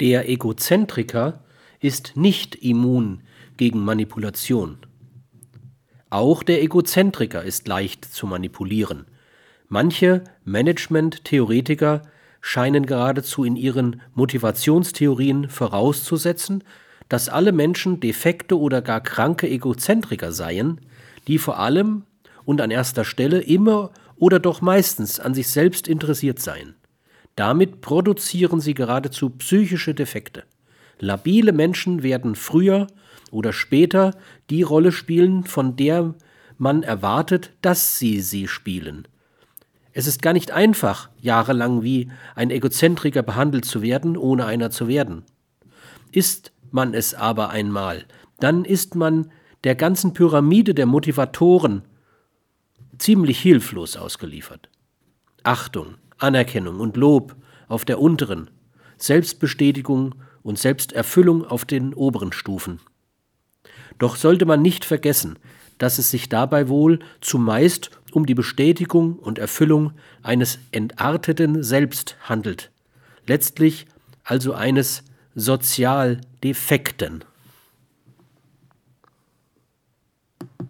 Der Egozentriker ist nicht immun gegen Manipulation. Auch der Egozentriker ist leicht zu manipulieren. Manche Management-Theoretiker scheinen geradezu in ihren Motivationstheorien vorauszusetzen, dass alle Menschen defekte oder gar kranke Egozentriker seien, die vor allem und an erster Stelle immer oder doch meistens an sich selbst interessiert seien. Damit produzieren sie geradezu psychische Defekte. Labile Menschen werden früher oder später die Rolle spielen, von der man erwartet, dass sie sie spielen. Es ist gar nicht einfach, jahrelang wie ein Egozentriker behandelt zu werden, ohne einer zu werden. Ist man es aber einmal, dann ist man der ganzen Pyramide der Motivatoren ziemlich hilflos ausgeliefert. Achtung, Anerkennung und Lob auf der unteren, Selbstbestätigung und Selbsterfüllung auf den oberen Stufen. Doch sollte man nicht vergessen, dass es sich dabei wohl zumeist um die Bestätigung und Erfüllung eines entarteten Selbst handelt, letztlich also eines sozial defekten.